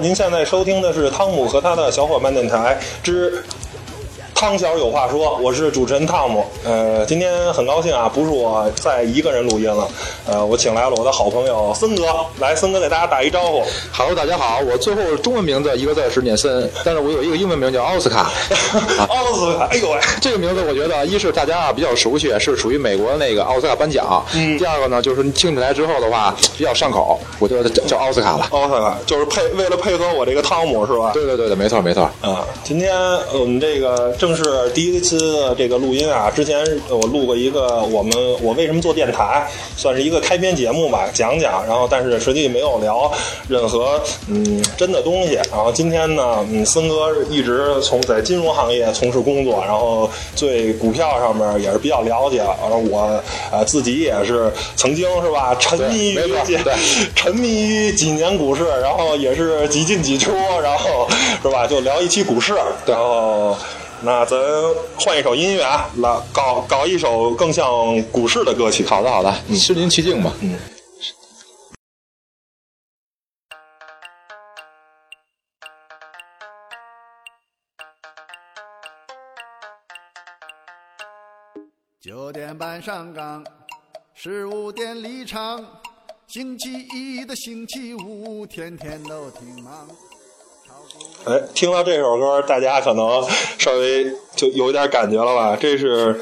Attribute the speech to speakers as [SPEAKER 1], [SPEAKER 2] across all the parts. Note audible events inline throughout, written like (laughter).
[SPEAKER 1] 您现在收听的是汤姆和他的小伙伴电台之。汤小有话说，我是主持人汤姆。呃，今天很高兴啊，不是我在一个人录音了，呃，我请来了我的好朋友森哥，来，森哥给大家打一招呼。
[SPEAKER 2] Hello，大家好，我最后中文名字一个字是念森，但是我有一个英文名叫奥斯卡。
[SPEAKER 1] 奥斯卡，哎呦喂，
[SPEAKER 2] 这个名字我觉得一是大家啊比较熟悉，是属于美国那个奥斯卡颁奖。
[SPEAKER 1] 嗯。
[SPEAKER 2] 第二个呢，就是听起来之后的话比较上口，我就叫叫奥斯卡了。
[SPEAKER 1] 奥斯卡就是配为了配合我这个汤姆是吧？
[SPEAKER 2] 对对对对，没错没错。
[SPEAKER 1] 啊，今天我们这个正是第一次这个录音啊，之前我录过一个我们我为什么做电台，算是一个开篇节目吧，讲讲，然后但是实际没有聊任何嗯真的东西。然后今天呢，嗯，森哥一直从在金融行业从事工作，然后对股票上面也是比较了解。然后我呃自己也是曾经是吧，沉迷于沉迷于几年股市，然后也是几进几出，然后是吧？就聊一期股市，然后那咱换一首音乐啊，来搞搞一首更像股市的歌曲。
[SPEAKER 2] 好的好的，身临其境吧。
[SPEAKER 1] 嗯。
[SPEAKER 3] 九点半上岗，十五点离场。星期一的星期五，天天都挺忙。
[SPEAKER 1] 哎，听到这首歌，大家可能稍微就有点感觉了吧？这是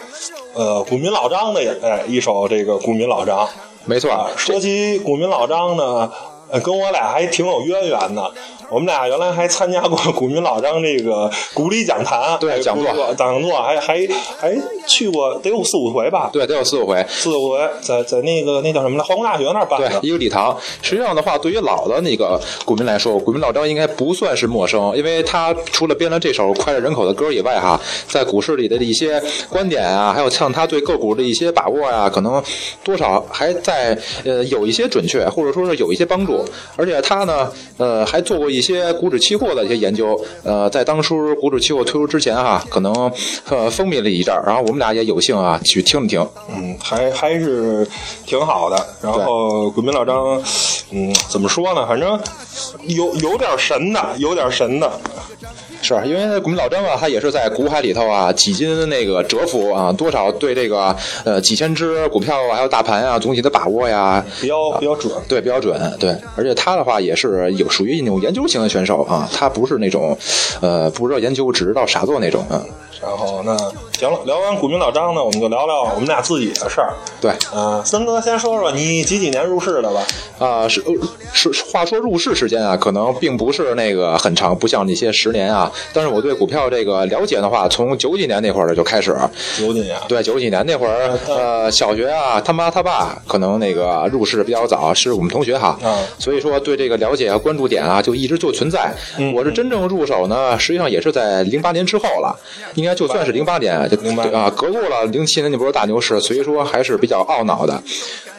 [SPEAKER 1] 呃股民老张的哎一首这个股民老张。
[SPEAKER 2] 没错
[SPEAKER 1] 啊，说起股民老张呢，呃，跟我俩还挺有渊源的。我们俩原来还参加过股民老张这个鼓励讲坛，
[SPEAKER 2] 对
[SPEAKER 1] 哎
[SPEAKER 2] 讲座
[SPEAKER 1] 讲座还还还去过得有四五回吧？
[SPEAKER 2] 对，得有四五回。
[SPEAKER 1] 四五回，在在那个那叫什么来，化工大学那儿办
[SPEAKER 2] 对
[SPEAKER 1] 的，。
[SPEAKER 2] 一个礼堂。实际上的话，对于老的那个股民来说，股民老张应该不算是陌生，因为他除了编了这首脍炙人口的歌以外，哈，在股市里的一些观点啊，还有像他对个股的一些把握啊、可能多少还在呃有一些准确，或者说是有一些帮助。而且他呢，呃，还做过一些股指期货的一些研究。呃，在当初股指期货推出之前哈，可能呃风靡了一阵儿，然后我们俩也有幸啊去听了听。
[SPEAKER 1] 嗯，还还是挺好的。然后股民老张，嗯，怎么说呢？反正有有点神的，有点神的。
[SPEAKER 2] 是因为股民老张啊，他也是在股海里头啊，几经那个蛰伏啊，多少对这个呃几千只股票啊，还有大盘啊总体的把握呀，
[SPEAKER 1] 比较比较准。
[SPEAKER 2] 对，比较准，对，而且他的话也是有属于那种研究型的选手啊，他不是那种呃不知道研究只知道傻做那种啊，
[SPEAKER 1] 然后那行了，聊完股民老张呢，我们就聊聊我们俩自己的事儿。
[SPEAKER 2] 对，
[SPEAKER 1] 啊、森哥先说说你几几年入市的吧？
[SPEAKER 2] 啊，是呃是话说入市时间啊，可能并不是那个很长，不像那些十年啊。但是我对股票这个了解的话，从九几年那会儿就开始，
[SPEAKER 1] 九几年。
[SPEAKER 2] 对，九几年那会儿，呃，小学啊，他妈他爸可能那个入市比较早，是我们同学哈，
[SPEAKER 1] 啊
[SPEAKER 2] 所以说对这个了解啊、关注点啊，就一直就存在。
[SPEAKER 1] 嗯
[SPEAKER 2] 我是真正入手呢，实际上也是在零八年之后了，应该就算是零八年，就
[SPEAKER 1] 08
[SPEAKER 2] 对啊，隔过了零七年那波大牛市，所以说还是比较懊恼的。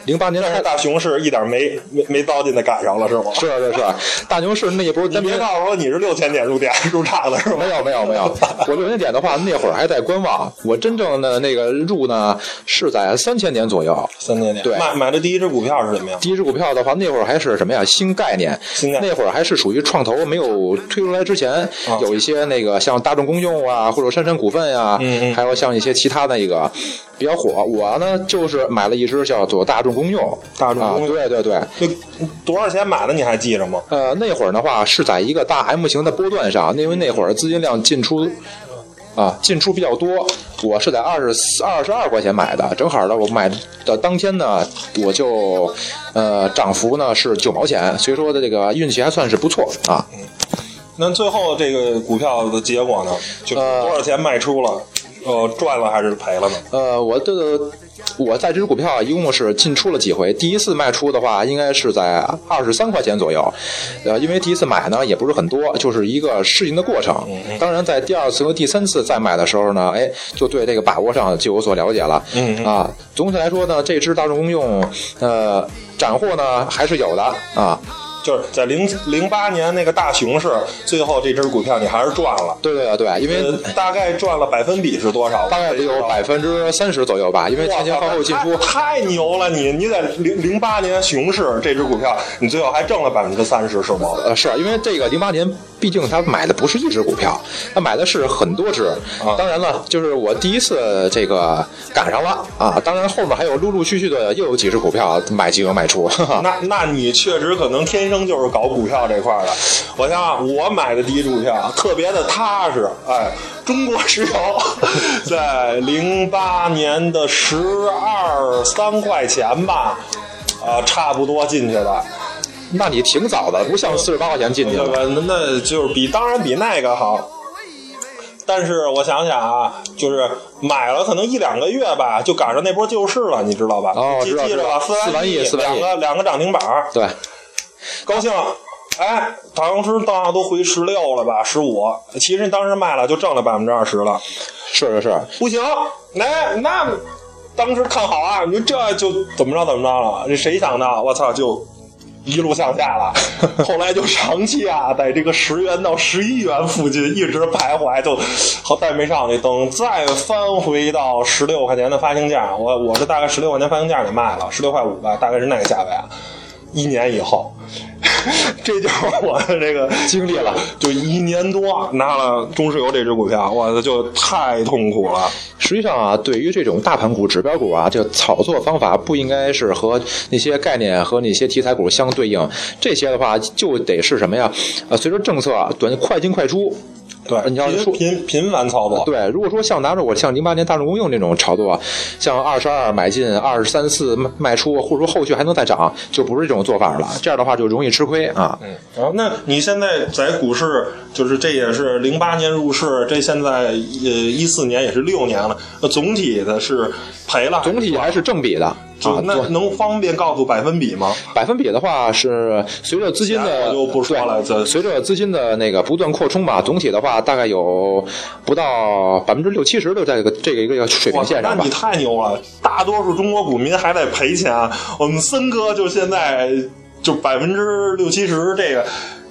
[SPEAKER 2] 零八年
[SPEAKER 1] 但是大熊市一点没没没糟践的赶上了是吗？
[SPEAKER 2] 是是是，大牛市那一波
[SPEAKER 1] 你别告诉我你是六千点入点入场的是吗？
[SPEAKER 2] 没有没有没有，(laughs) 我六千点的话，那会儿还在观望。我真正的那个入呢，是在三千点左右。
[SPEAKER 1] 三千点。
[SPEAKER 2] 对
[SPEAKER 1] 买买的第一只股票是什么呀？
[SPEAKER 2] 第一只股票的话，那会儿还是什么呀？新概念，
[SPEAKER 1] 新概念
[SPEAKER 2] 那会儿还是属于创投没有推出来之前，
[SPEAKER 1] 啊
[SPEAKER 2] 有一些那个像大众公用啊，或者杉杉股份呀、还有像一些其他的一个比较火。我呢就是买了一只叫做大众公用，啊
[SPEAKER 1] 大众公，用
[SPEAKER 2] 对对对。
[SPEAKER 1] 就多少钱买的你还记着吗？
[SPEAKER 2] 呃，那会儿的话是在一个大 M 型的波段上，因为那会儿资金量进出啊进出比较多，我是在二十二十二块钱买的，正好呢，我买的当天呢，我就呃涨幅呢是九毛钱，所以说的这个运气还算是不错啊。
[SPEAKER 1] 那最后这个股票的结果呢？就是
[SPEAKER 2] 呃
[SPEAKER 1] 多少钱卖出了？呃，赚了还是赔了呢？
[SPEAKER 2] 呃，我的我在这只股票啊一共是进出了几回，第一次卖出的话应该是在二十三块钱左右，呃，因为第一次买呢也不是很多，就是一个适应的过程。当然，在第二次和第三次再买的时候呢，哎，就对这个把握上就有所了解了。
[SPEAKER 1] 嗯嗯
[SPEAKER 2] 啊，总体来说呢，这只大众公用，呃，斩获呢还是有的啊。
[SPEAKER 1] 就是在零零八年那个大熊市，最后这只股票你还是赚了。
[SPEAKER 2] 对对对，因为
[SPEAKER 1] 呃，大概赚了百分比是多少？
[SPEAKER 2] 大概得有百分之三十左右吧，因为前前后后进出。
[SPEAKER 1] 太牛了！你你在零零八年熊市这只股票，你最后还挣了百分之三十，是吗？
[SPEAKER 2] 呃，是因为这个零八年，毕竟他买的不是一只股票，他买的是很多只。
[SPEAKER 1] 啊
[SPEAKER 2] 当然了，就是我第一次这个赶上了啊。当然后面还有陆陆续续的又有几只股票买进和卖出。
[SPEAKER 1] 那那你确实可能天生就是搞股票这块的。我想想，我买的第一只股票特别的踏实，哎，中国石油 (laughs) 在零八年的十二三块钱吧，啊、差不多进去的。
[SPEAKER 2] 那你挺早的，不像四十八块钱进去
[SPEAKER 1] 那
[SPEAKER 2] 的。
[SPEAKER 1] 那那就是比当然比那个好。但是我想想啊，就是买了可能一两个月吧，就赶上那波救市了，你知道吧？
[SPEAKER 2] 哦
[SPEAKER 1] 记记着吧，
[SPEAKER 2] 四万亿
[SPEAKER 1] 两个两个涨停板，
[SPEAKER 2] 对，
[SPEAKER 1] 高兴了。哎，当时当都回十六了吧，十五。其实当时卖了就挣了百分之二十了。
[SPEAKER 2] 是是是，
[SPEAKER 1] 不行，那那当时看好啊，你说这就怎么着怎么着了？这谁想到？我操，就一路向下了。(laughs) 后来就长期啊，在这个十元到十一元附近一直徘徊，就好再没上去。等再翻回到十六块钱的发行价，我我是大概十六块钱发行价给卖了，十六块五吧，大概是那个价位啊。一年以后，(laughs) 这就是我的这个
[SPEAKER 2] 经历了，
[SPEAKER 1] 就一年多拿了中石油这只股票，我操，就太痛苦了。
[SPEAKER 2] 实际上啊，对于这种大盘股、指标股啊，这个炒作方法不应该是和那些概念和那些题材股相对应。这些的话，就得是什么呀？呃，随着政策啊短快进快出。
[SPEAKER 1] 对，频
[SPEAKER 2] 你要说
[SPEAKER 1] 频频繁操作，
[SPEAKER 2] 对，如果说像拿着我像零八年大众公用这种炒作，像二十二买进，二十三四卖卖出，或者说后续还能再涨，就不是这种做法了。这样的话就容易吃亏啊。
[SPEAKER 1] 嗯，然后那你现在在股市，就是这也是零八年入市，这现在呃一四年也是六年了，那总体的是赔了，
[SPEAKER 2] 总体还是正比的啊。
[SPEAKER 1] 就那能方便告诉百分比吗？
[SPEAKER 2] 百分比的话是随着资金的
[SPEAKER 1] 我就不说了
[SPEAKER 2] 随着资金的那个不断扩充吧，总体的话大概有不到百分之六七十的这个这个一个水平线上吧
[SPEAKER 1] 那你。太牛了！大多数中国股民还在赔钱，我们森哥就现在就百分之六七十这个。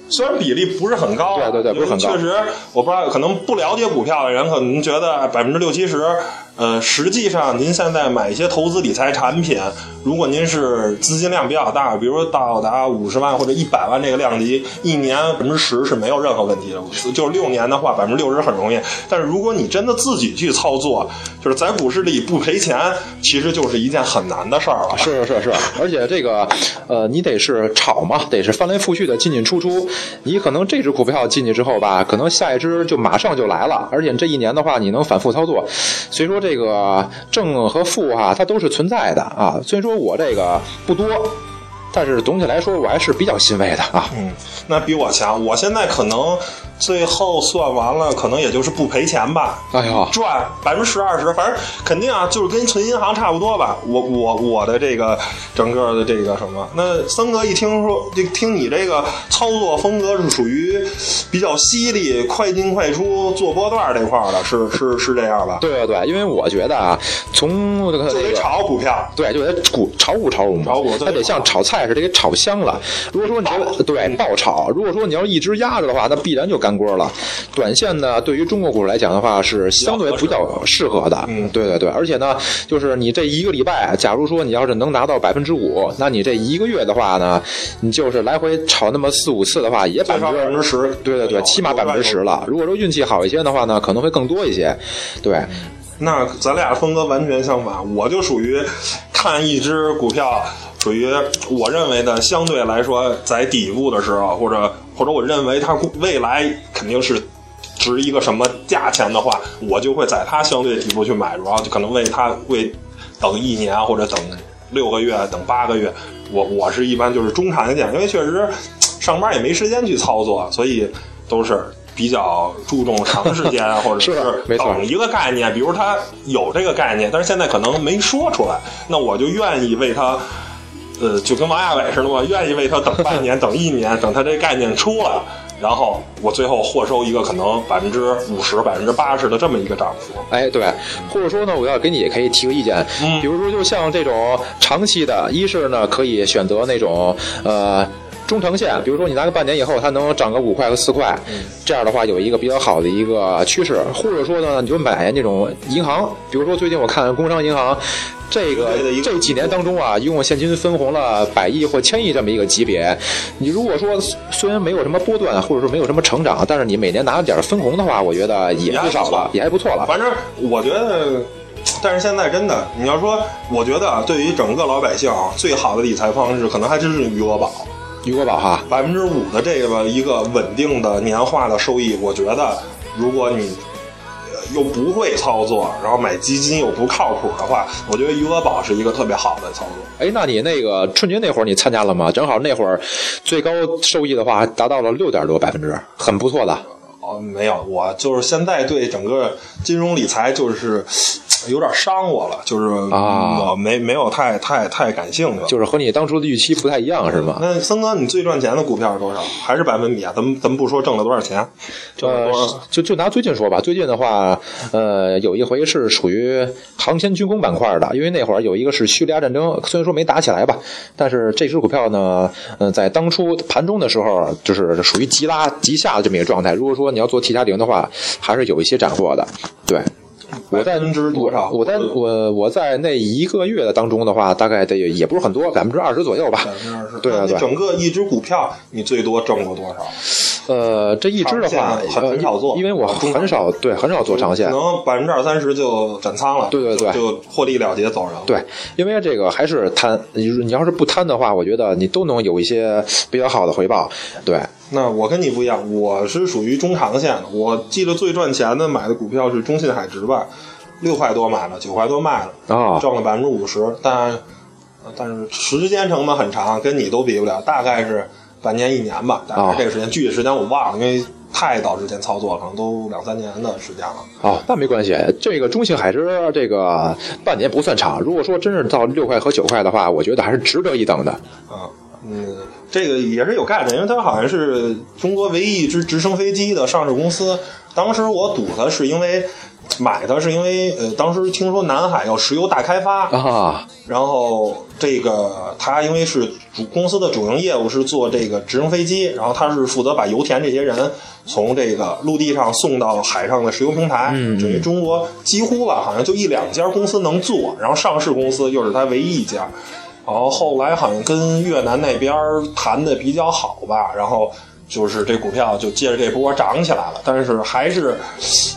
[SPEAKER 1] 虽然比例不是很高啊，
[SPEAKER 2] 对对对不是很高
[SPEAKER 1] 确实，我不知道，可能不了解股票的人可能觉得百分之六七十，呃，实际上您现在买一些投资理财产品，如果您是资金量比较大，比如说到达五十万或者一百万这个量级，一年百分之十是没有任何问题的。就是六年的话，百分之六十很容易。但是如果你真的自己去操作，就是在股市里不赔钱，其实就是一件很难的事儿了。
[SPEAKER 2] 是是是，而且这个，呃，你得是炒嘛，得是翻来覆去的进进出出。(laughs) 你可能这只股票进去之后吧，可能下一只就马上就来了，而且这一年的话，你能反复操作。所以说这个正和负啊、它都是存在的啊。虽然说我这个不多，但是总体来说我还是比较欣慰的啊。
[SPEAKER 1] 嗯，那比我强。我现在可能最后算完了，可能也就是不赔钱吧。
[SPEAKER 2] 哎呦，
[SPEAKER 1] 赚百分之十二十，反正肯定啊，就是跟存银行差不多吧。我我我的这个整个的这个什么，那森哥一听说，就听你这个操作风格是属于比较犀利、快进快出、做波段这块儿的，是是是这样吧？
[SPEAKER 2] 对对对，因为我觉得啊，从这个
[SPEAKER 1] 就得炒股票。
[SPEAKER 2] 对，就得股炒股炒股嘛，
[SPEAKER 1] 炒股对
[SPEAKER 2] 它得像炒菜似的给炒香了。如果说你要对爆炒，如果说你要一直压着的话，那必然就干锅了。短线呢，对于中国股市来讲的话，是相对比较适合的。
[SPEAKER 1] 嗯
[SPEAKER 2] 对对对，而且呢，就是你这一个礼拜，假如说你要是能拿到百分之五，那你这一个月的话呢，你就是来回炒那么四五次的话，也百分之
[SPEAKER 1] 10%
[SPEAKER 2] 对对对，起码百分之十了。如果说运气好一些的话呢，可能会更多一些。对，
[SPEAKER 1] 那咱俩风格完全相反，我就属于看一只股票，属于我认为的相对来说在底部的时候，或者或者我认为它未来肯定是值一个什么价钱的话，我就会在它相对底部去买入，然后就可能为它会等一年或者等六个月、等八个月。我我是一般就是中长线，因为确实上班也没时间去操作，所以都是比较注重长时间啊，或者
[SPEAKER 2] 是
[SPEAKER 1] 等一个概念，比如他有这个概念，但是现在可能没说出来，那我就愿意为他，呃，就跟王亚伟似的嘛，愿意为他等半年、等一年，等他这概念出来，然后我最后获收一个可能百分之五十、百分之八十的这么一个涨幅。
[SPEAKER 2] 哎，对，或者说呢，我要给你也可以提个意见，
[SPEAKER 1] 嗯
[SPEAKER 2] 比如说就像这种长期的，一是呢可以选择那种呃。中长线，比如说你拿个半年以后，它能涨个五块和四块，这样的话有一个比较好的一个趋势，或者说呢，你就买那种银行，比如说最近我看工商银行。这个这几年当中啊，一共现金分红了百亿或千亿这么一个级别。你如果说虽然没有什么波段，或者说没有什么成长，但是你每年拿点分红的话，我觉得也不少了，也还不错了。
[SPEAKER 1] 反正我觉得，但是现在真的，你要说，我觉得啊对于整个老百姓啊，最好的理财方式可能还真是余额宝，
[SPEAKER 2] 余额宝哈，
[SPEAKER 1] 百分之五的这个一个稳定的年化的收益，我觉得如果你。呃又不会操作，然后买基金又不靠谱的话，我觉得余额宝是一个特别好的操作。
[SPEAKER 2] 哎，那你那个春节那会儿你参加了吗？正好那会儿最高收益的话达到了六点多百分之，很不错的。
[SPEAKER 1] 哦，没有，我就是现在对整个金融理财就是有点伤我了，就是
[SPEAKER 2] 啊
[SPEAKER 1] 我没没有太太太感兴趣了。
[SPEAKER 2] 就是和你当初的预期不太一样，是吗？
[SPEAKER 1] 那森哥，你最赚钱的股票是多少？还是百分比啊？咱们咱们不说挣了多少钱，挣了
[SPEAKER 2] 呃
[SPEAKER 1] 多少？，
[SPEAKER 2] 就就拿最近说吧，最近的话，呃，有一回是属于航天军工板块的，因为那会儿有一个是叙利亚战争，虽然说没打起来吧，但是这只股票呢，呃，在当初盘中的时候，就是属于急拉急下的这么一个状态。如果说你要做 T 加零的话，还是有一些斩获的，对。我在
[SPEAKER 1] 百分之多少？
[SPEAKER 2] 我在我我在那一个月的当中的话，大概得也不是很多，百分之二十左右吧。
[SPEAKER 1] 百分之二十。
[SPEAKER 2] 对啊对
[SPEAKER 1] 你整个一只股票，你最多挣过多少？
[SPEAKER 2] 呃，这一支的话，
[SPEAKER 1] 很少做
[SPEAKER 2] 因为我很少对很少做长线
[SPEAKER 1] 可。能百分之二三十就斩仓了。
[SPEAKER 2] 对对对
[SPEAKER 1] 就获利了结走人了。
[SPEAKER 2] 对，因为这个还是贪，你你要是不贪的话，我觉得你都能有一些比较好的回报。对，
[SPEAKER 1] 那我跟你不一样，我是属于中长线的。我记得最赚钱的买的股票是中信海直吧，六块多买了，九块多卖了，
[SPEAKER 2] 啊
[SPEAKER 1] 挣了百分之五十。但但是时间成本很长，跟你都比不了，大概是半年一年吧，但是这个时间，具体时间我忘了，因为太早之前操作了，可能都两三年的时间了。
[SPEAKER 2] 哦，那没关系。这个中信海之这个半年不算长，如果说真是到六块和九块的话，我觉得还是值得一等的。
[SPEAKER 1] 啊，嗯，这个也是有概念，因为它好像是中国唯一一支直升飞机的上市公司。当时我赌它是因为买它是因为呃，当时听说南海要石油大开发，
[SPEAKER 2] 啊，
[SPEAKER 1] 然后这个他因为是主公司的主营业务是做这个直升飞机，然后他是负责把油田这些人从这个陆地上送到海上的石油平台，
[SPEAKER 2] 嗯
[SPEAKER 1] 等于中国几乎吧，好像就一两家公司能做，然后上市公司又是他唯一一家。然后后来好像跟越南那边谈的比较好吧，然后就是这股票就借着这波涨起来了，但是还是，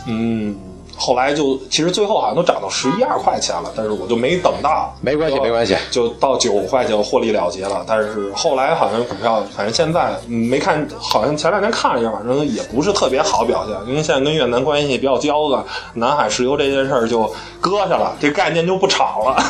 [SPEAKER 1] 嗯，后来就其实最后好像都涨到十一二块钱了，但是我就没等到，
[SPEAKER 2] 没关系没关系
[SPEAKER 1] 就到九块就获利了结了。但是后来好像股票，反正现在嗯没看，好像前两天看了一下，反正也不是特别好表现，因为现在跟越南关系比较交的，南海石油这件事儿就搁下了，这概念就不炒了。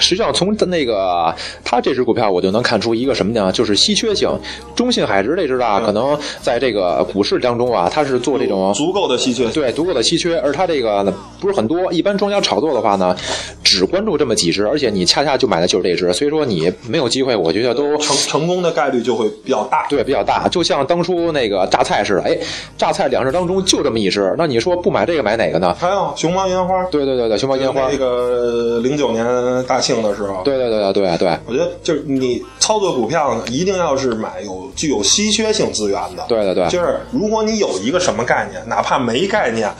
[SPEAKER 2] 实际上从那个它这只股票，我就能看出一个什么呢？就是稀缺性。中信海直这只啊，可能在这个股市当中啊，它是做这种
[SPEAKER 1] 足够的稀缺。
[SPEAKER 2] 对，足够的稀缺，而它这个呢不是很多。一般庄家炒作的话呢，只关注这么几只，而且你恰恰就买的就是这只，所以说你没有机会，我觉得都
[SPEAKER 1] 成成功的概率就会比较大。
[SPEAKER 2] 对比较大。就像当初那个榨菜似的，哎，榨菜两只当中就这么一只，那你说不买这个买哪个呢？
[SPEAKER 1] 还有熊猫烟花，
[SPEAKER 2] 对对对对，熊猫烟花，
[SPEAKER 1] 那个零九年大庆的时候，
[SPEAKER 2] 对对对对对对
[SPEAKER 1] 我觉得就是你操作股票呢，一定要是买有具有稀缺性资源的。
[SPEAKER 2] 对对对
[SPEAKER 1] 就是如果你有一个什么概念，哪怕没概念，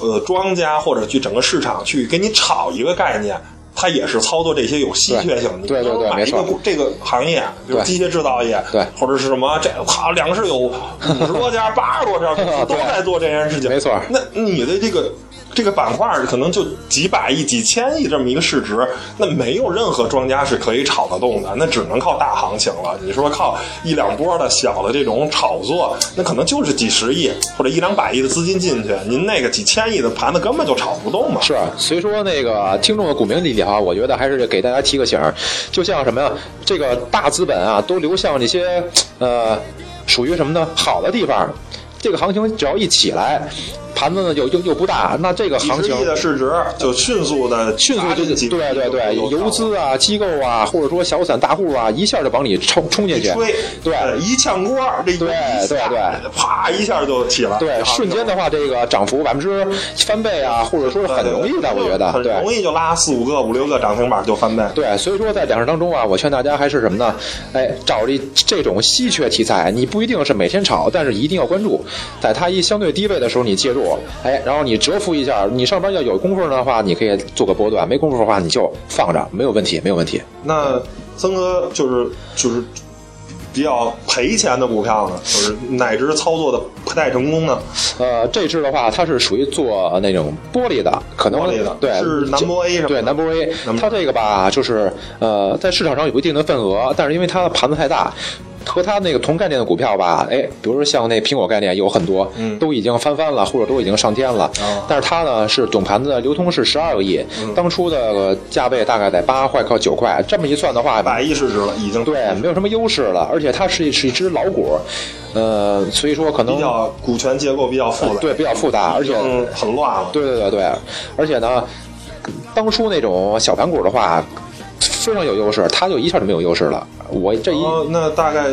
[SPEAKER 1] 呃，庄家或者去整个市场去给你炒一个概念。它也是操作这些有稀缺性。的，你
[SPEAKER 2] 对对对
[SPEAKER 1] 比如买一个这个行业，比如机械制造业，
[SPEAKER 2] 对。
[SPEAKER 1] 或者是什么这好两市有五十多家、八十多家公司 (laughs) 都在做这件事情，
[SPEAKER 2] 没错。
[SPEAKER 1] 那你的这个这个板块可能就几百亿、几千亿这么一个市值，那没有任何庄家是可以炒得动的，那只能靠大行情了。你说靠一两波的小的这种炒作，那可能就是几十亿或者一两百亿的资金进去，您那个几千亿的盘子根本就炒不动嘛。
[SPEAKER 2] 是，所以说那个听众的股民里啊，我觉得还是给大家提个醒儿，就像什么呀，这个大资本啊，都流向那些呃，属于什么呢？好的地方，这个行情只要一起来。盘子呢又又又不大，那这个行情
[SPEAKER 1] 的市值就迅速的
[SPEAKER 2] 迅速就对对对，游资啊、机构啊，或者说小散大户啊，一下就往里冲冲进去，
[SPEAKER 1] 吹，
[SPEAKER 2] 对，
[SPEAKER 1] 一炝锅，这
[SPEAKER 2] 对对对，
[SPEAKER 1] 啪一下就起来，
[SPEAKER 2] 对，瞬间的话，这个涨幅百分之翻倍啊，或者说是很容易的，我觉得。
[SPEAKER 1] 很容易就拉四五个、五六个涨停板就翻倍。
[SPEAKER 2] 对，所以说在两市当中啊，我劝大家还是什么呢？哎，找这这种稀缺题材，你不一定是每天炒，但是一定要关注，在它一相对低位的时候你介入，哎，然后你蛰伏一下，你上班要有功夫的话，你可以做个波段；没功夫的话，你就放着，没有问题，没有问题。
[SPEAKER 1] 那曾哥就是就是。比较赔钱的股票呢，就是哪只操作的不太成功呢？
[SPEAKER 2] 呃，这只的话，它是属于做那种玻璃的，可能对
[SPEAKER 1] 是南博 A 什么？
[SPEAKER 2] 对南博 A，它这个吧，就是呃，在市场上有一定的份额，但是因为它的盘子太大。和它那个同概念的股票吧，哎，比如说像那苹果概念有很多，
[SPEAKER 1] 嗯，
[SPEAKER 2] 都已经翻番了，或者都已经上天了。但是它呢是总盘子流通是十二个亿，当初的价位大概在八块到九块，这么一算的话，
[SPEAKER 1] 百亿市值了，已经
[SPEAKER 2] 对，没有什么优势了。而且它是是一只老股，呃，所以说可能
[SPEAKER 1] 比较股权结构比较复杂，
[SPEAKER 2] 对，比较复杂，而且
[SPEAKER 1] 很乱了。
[SPEAKER 2] 对对对对，而且呢，当初那种小盘股的话。非常有优势，他就一下就没有优势了。我这一
[SPEAKER 1] 那大概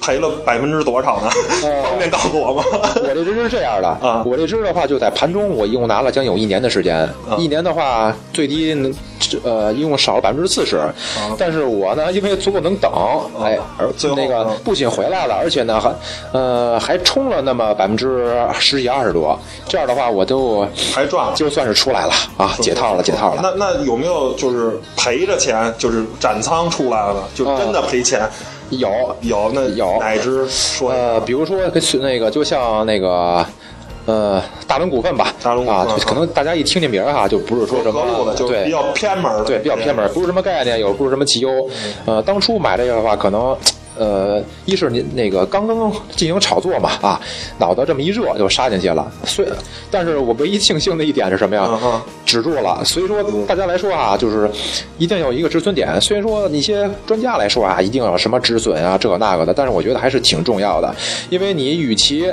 [SPEAKER 1] 赔了百分之多少呢？(laughs) 方便告诉我吗？
[SPEAKER 2] 我这只是这样的
[SPEAKER 1] 啊，
[SPEAKER 2] 我这只的话就在盘中，我一共拿了将有一年的时间。一年的话，最低呃一共少了百分之四十。但是我呢，因为足够能等，哎，而那个不仅回来了，而且呢还呃还冲了那么百分之十几二十多。这样的话，我都
[SPEAKER 1] 还赚了，
[SPEAKER 2] 就算是出来了啊，解套了，解套了。
[SPEAKER 1] 那那有没有就是赔着钱，就是斩仓出来了，就真的赔钱？
[SPEAKER 2] 有
[SPEAKER 1] 有那
[SPEAKER 2] 有
[SPEAKER 1] 哪只说
[SPEAKER 2] 呃，比如说那个就像那个呃大龙股份吧，
[SPEAKER 1] 大龙
[SPEAKER 2] 啊，可能大家一听这名儿哈，就不是说什么对
[SPEAKER 1] 比较偏门的，
[SPEAKER 2] 对比较偏门，不是什么概念，有不是什么绩优。呃，当初买这个的话，可能。呃，一是您那个刚刚进行炒作嘛，啊，脑子这么一热就杀进去了。所以，但是我唯一庆幸的一点是什么呀？止住了。所以说，大家来说啊，就是一定要有一个止损点。虽然说一些专家来说啊，一定要什么止损啊，这个那个的，但是我觉得还是挺重要的。因为你与其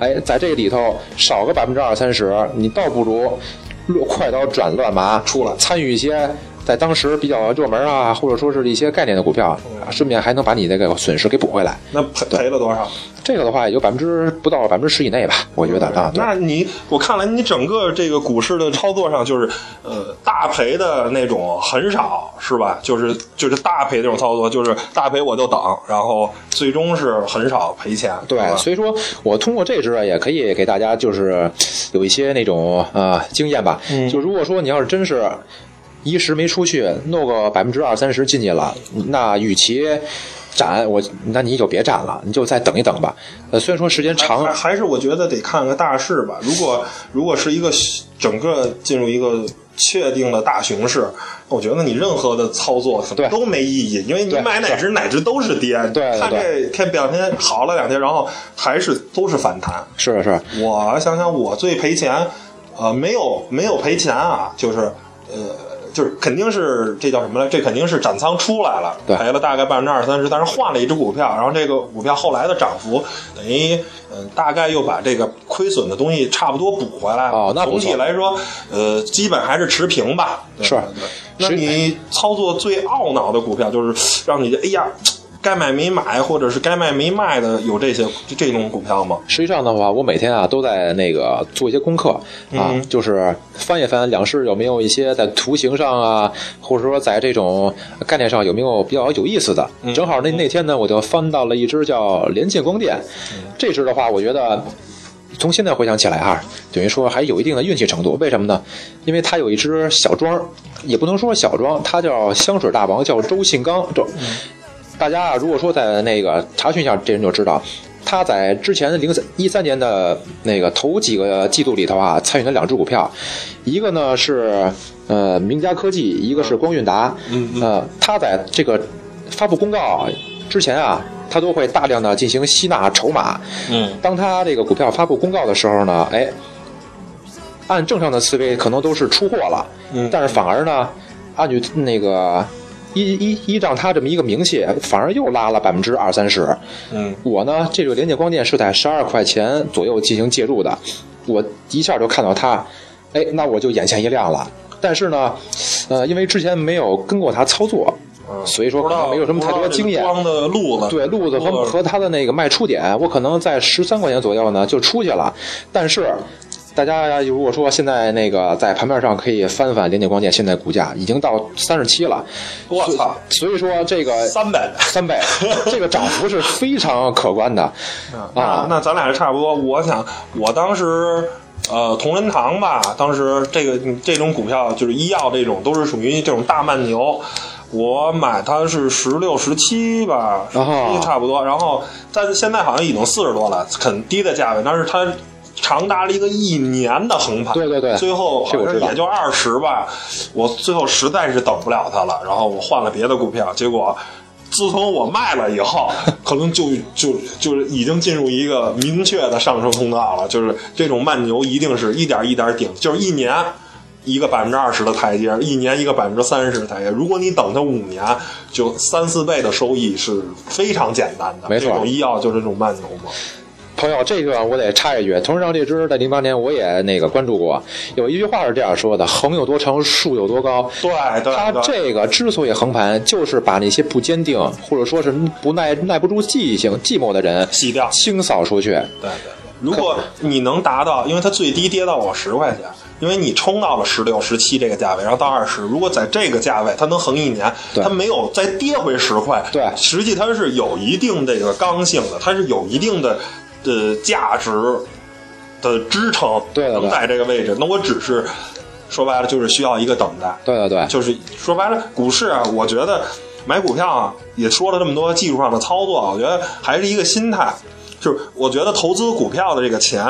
[SPEAKER 2] 哎在这里头少个百分之二三十，你倒不如快刀斩乱麻
[SPEAKER 1] 出来
[SPEAKER 2] 参与一些。在当时比较热门啊，或者说是一些概念的股票，顺便还能把你这个损失给补回来。
[SPEAKER 1] 那赔赔了多少？
[SPEAKER 2] 这个的话也就百分之不到百分之十以内吧，我觉得啊。
[SPEAKER 1] 那你我看来你整个这个股市的操作上，就是呃大赔的那种很少，是吧？就是就是大赔这种操作，就是大赔我就等，然后最终是很少赔钱。
[SPEAKER 2] 对，所以说我通过这支也可以给大家就是有一些那种呃经验吧。就如果说你要是真是。一时没出去，弄个百分之二三十进去了，那与其斩我，那你就别斩了，你就再等一等吧。呃，虽然说时间长，
[SPEAKER 1] 还是我觉得得看个大势吧。如果如果是一个整个进入一个确定的大熊市，我觉得你任何的操作都没意义，因为你买哪只哪只都是跌。
[SPEAKER 2] 对，
[SPEAKER 1] 看这天两天好了两天，然后还是都是反弹。
[SPEAKER 2] 是是，
[SPEAKER 1] 我想想，我最赔钱，呃，没有没有赔钱啊，就是呃。就是肯定是这叫什么来？这肯定是斩仓出来了，赔了大概百分之二三十，但是换了一只股票，然后这个股票后来的涨幅等于嗯，大概又把这个亏损的东西差不多补回来了。
[SPEAKER 2] 哦，那
[SPEAKER 1] 总体来说，呃，基本还是持平吧。
[SPEAKER 2] 是，
[SPEAKER 1] 那你操作最懊恼的股票就是让你哎呀。该买没买，或者是该卖没卖的，有这些这种股票吗？
[SPEAKER 2] 实际上的话，我每天啊都在那个做一些功课啊，就是翻一翻两市有没有一些在图形上啊，或者说在这种概念上有没有比较有意思的。正好那那天呢，我就翻到了一只叫联建光电，这只的话，我觉得从现在回想起来哈，等于说还有一定的运气程度。为什么呢？因为它有一只小庄，也不能说小庄，它叫香水大王，叫周信刚周。大家啊，如果说在那个查询一下，这人就知道，他在之前零三一三年的那个头几个季度里头啊，参与了两只股票，一个呢是呃明家科技，一个是光韵达。
[SPEAKER 1] 嗯
[SPEAKER 2] 呃，他在这个发布公告之前啊，他都会大量的进行吸纳筹码。
[SPEAKER 1] 嗯，
[SPEAKER 2] 当他这个股票发布公告的时候呢，哎，按正常的思维可能都是出货了。
[SPEAKER 1] 嗯，
[SPEAKER 2] 但是反而呢，按据那个。依依依仗他这么一个名气，反而又拉了百分之二三十。
[SPEAKER 1] 嗯，
[SPEAKER 2] 我呢，这个联电光电是在十二块钱左右进行介入的，我一下就看到它，哎，那我就眼前一亮了。但是呢，呃，因为之前没有跟过它操作，所以说可能没有什么太多经验。
[SPEAKER 1] 光的路子，
[SPEAKER 2] 对路子和和它的那个卖出点，我可能在十三块钱左右呢就出去了。但是大家如果说现在那个在盘面上可以翻翻联电光电，现在股价已经到三十七了。
[SPEAKER 1] 我操，
[SPEAKER 2] 所以说这个
[SPEAKER 1] 三倍。
[SPEAKER 2] 三倍，(laughs) 这个涨幅是非常可观的
[SPEAKER 1] 那
[SPEAKER 2] 啊。
[SPEAKER 1] 那咱俩是差不多。我想，我当时，呃，同仁堂吧，当时这个这种股票就是医药这种，都是属于这种大慢牛。我买它是十六、十七吧，
[SPEAKER 2] 然后
[SPEAKER 1] 差不多。然后，但现在好像已经四十多了，很低的价位，但是它。长达了一个一年的横盘，
[SPEAKER 2] 对对对
[SPEAKER 1] 最后好像也就二十吧。我最后实在是等不了它了，然后我换了别的股票，结果自从我卖了以后，可能就就就是已经进入一个明确的上升通道了。就是这种慢牛一定是一点一点顶，就是一年一个百分之二十的台阶，一年一个百分之三十的台阶。如果你等它五年，就三四倍的收益是非常简单的。
[SPEAKER 2] 没错
[SPEAKER 1] 这种医药就是这种慢牛嘛。
[SPEAKER 2] 朋友，这个我得插一句，同时让这只在零八年我也那个关注过，有一句话是这样说的：横有多长，竖有多高。
[SPEAKER 1] 对对
[SPEAKER 2] 它
[SPEAKER 1] 对，
[SPEAKER 2] 这个之所以横盘，就是把那些不坚定或者说是不耐耐不住寂静寂寞的人
[SPEAKER 1] 洗掉。
[SPEAKER 2] 清扫出去。
[SPEAKER 1] 对对，如果你能达到，因为它最低跌到我十块钱，因为你冲到了十六、十七这个价位，然后到二十，如果在这个价位它能横一年，它没有再跌回十块，
[SPEAKER 2] 对
[SPEAKER 1] 实际它是有一定这个刚性的，它是有一定的的价值的支撑，
[SPEAKER 2] 对
[SPEAKER 1] 能在这个位置，那我只是说白了就是需要一个等待，
[SPEAKER 2] 对对对，
[SPEAKER 1] 就是说白了，股市啊，我觉得买股票啊，也说了这么多技术上的操作，我觉得还是一个心态，就是我觉得投资股票的这个钱